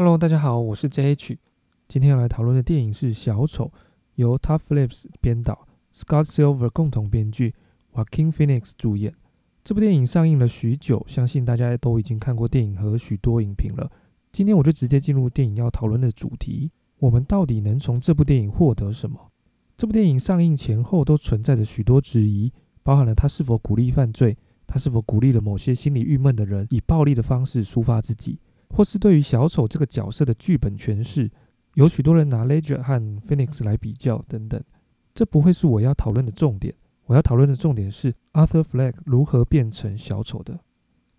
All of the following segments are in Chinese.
Hello，大家好，我是 JH。今天要来讨论的电影是《小丑》，由 Todd Phillips 编导，Scott Silver 共同编剧，Joaquin Phoenix 主演。这部电影上映了许久，相信大家都已经看过电影和许多影评了。今天我就直接进入电影要讨论的主题：我们到底能从这部电影获得什么？这部电影上映前后都存在着许多质疑，包含了它是否鼓励犯罪，它是否鼓励了某些心里郁闷的人以暴力的方式抒发自己。或是对于小丑这个角色的剧本诠释，有许多人拿 Ledger 和 Phoenix 来比较等等，这不会是我要讨论的重点。我要讨论的重点是 Arthur Fleck 如何变成小丑的。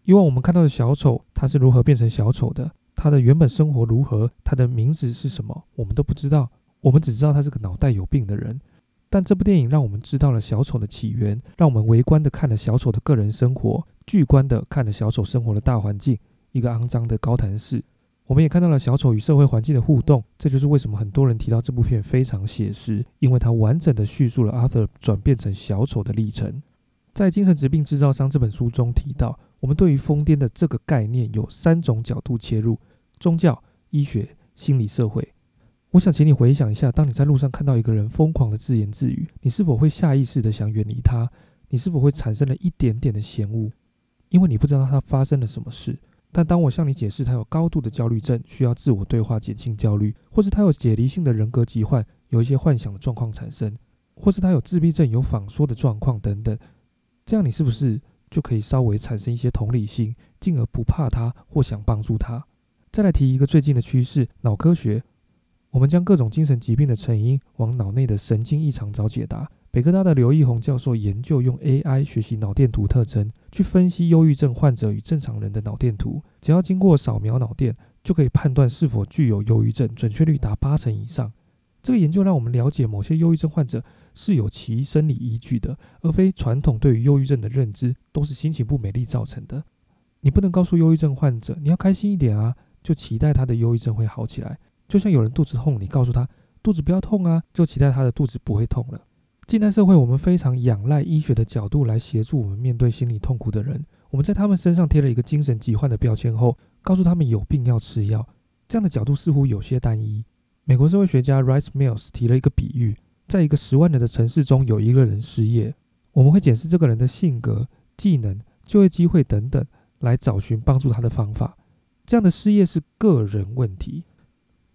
以往我们看到的小丑，他是如何变成小丑的？他的原本生活如何？他的名字是什么？我们都不知道。我们只知道他是个脑袋有病的人。但这部电影让我们知道了小丑的起源，让我们微观的看了小丑的个人生活，巨观的看了小丑生活的大环境。一个肮脏的高谭市，我们也看到了小丑与社会环境的互动。这就是为什么很多人提到这部片非常写实，因为它完整的叙述了 Arthur 转变成小丑的历程。在《精神疾病制造商》这本书中提到，我们对于疯癫的这个概念有三种角度切入：宗教、医学、心理、社会。我想请你回想一下，当你在路上看到一个人疯狂的自言自语，你是否会下意识的想远离他？你是否会产生了一点点的嫌恶？因为你不知道他发生了什么事。但当我向你解释他有高度的焦虑症，需要自我对话减轻焦虑，或是他有解离性的人格疾患，有一些幻想的状况产生，或是他有自闭症、有仿说的状况等等，这样你是不是就可以稍微产生一些同理心，进而不怕他或想帮助他？再来提一个最近的趋势——脑科学，我们将各种精神疾病的成因往脑内的神经异常找解答。北科大的刘奕宏教授研究用 AI 学习脑电图特征，去分析忧郁症患者与正常人的脑电图。只要经过扫描脑电，就可以判断是否具有忧郁症，准确率达八成以上。这个研究让我们了解某些忧郁症患者是有其生理依据的，而非传统对于忧郁症的认知都是心情不美丽造成的。你不能告诉忧郁症患者你要开心一点啊，就期待他的忧郁症会好起来。就像有人肚子痛，你告诉他肚子不要痛啊，就期待他的肚子不会痛了。近代社会，我们非常仰赖医学的角度来协助我们面对心理痛苦的人。我们在他们身上贴了一个精神疾患的标签后，告诉他们有病要吃药。这样的角度似乎有些单一。美国社会学家 Rice Mills 提了一个比喻：在一个十万人的城市中，有一个人失业，我们会检视这个人的性格、技能、就业机会等等，来找寻帮助他的方法。这样的失业是个人问题。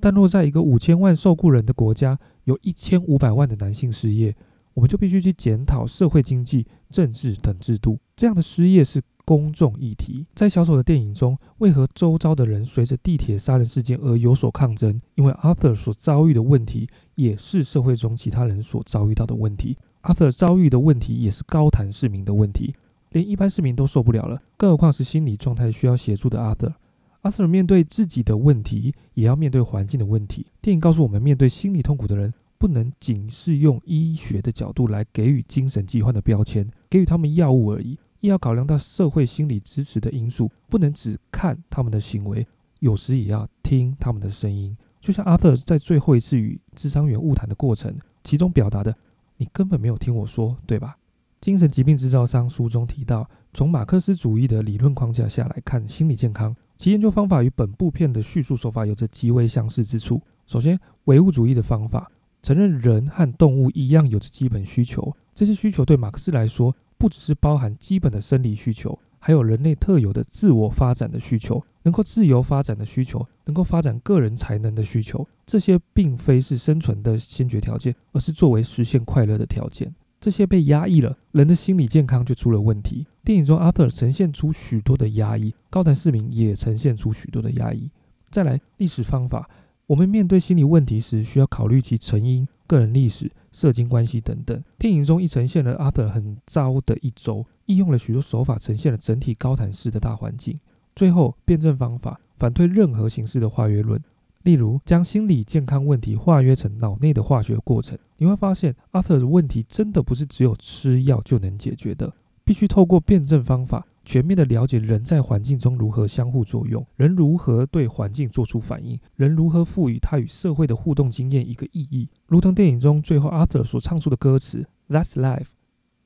但若在一个五千万受雇人的国家，有一千五百万的男性失业。我们就必须去检讨社会、经济、政治等制度。这样的失业是公众议题。在小丑的电影中，为何周遭的人随着地铁杀人事件而有所抗争？因为 Arthur 所遭遇的问题，也是社会中其他人所遭遇到的问题。Arthur 遭遇的问题，也是高谈市民的问题，连一般市民都受不了了，更何况是心理状态需要协助的 Arthur。Arthur 面对自己的问题，也要面对环境的问题。电影告诉我们，面对心理痛苦的人。不能仅是用医学的角度来给予精神疾患的标签，给予他们药物而已，亦要考量到社会心理支持的因素。不能只看他们的行为，有时也要听他们的声音。就像阿特在最后一次与智商员误谈的过程，其中表达的：“你根本没有听我说，对吧？”精神疾病制造商书中提到，从马克思主义的理论框架下来看心理健康，其研究方法与本部片的叙述手法有着极为相似之处。首先，唯物主义的方法。承认人和动物一样有着基本需求，这些需求对马克思来说，不只是包含基本的生理需求，还有人类特有的自我发展的需求，能够自由发展的需求，能够发展个人才能的需求。这些并非是生存的先决条件，而是作为实现快乐的条件。这些被压抑了，人的心理健康就出了问题。电影中，Arthur 呈现出许多的压抑，高谭市民也呈现出许多的压抑。再来，历史方法。我们面对心理问题时，需要考虑其成因、个人历史、社经关系等等。电影中亦呈现了阿德很糟的一周，应用了许多手法，呈现了整体高谭市的大环境。最后，辩证方法反对任何形式的化约论，例如将心理健康问题化约成脑内的化学过程。你会发现，阿德的问题真的不是只有吃药就能解决的，必须透过辩证方法。全面的了解人在环境中如何相互作用，人如何对环境做出反应，人如何赋予他与社会的互动经验一个意义，如同电影中最后 Arthur 所唱出的歌词：“That's life,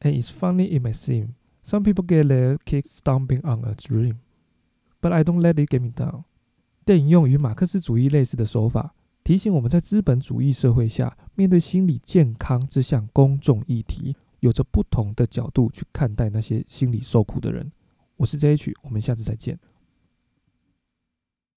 and it's funny it may seem some people get their kicks stomping on a dream, but I don't let it get me down。”电影用与马克思主义类似的手法，提醒我们在资本主义社会下，面对心理健康这项公众议题，有着不同的角度去看待那些心理受苦的人。我是 JH，我们下次再见。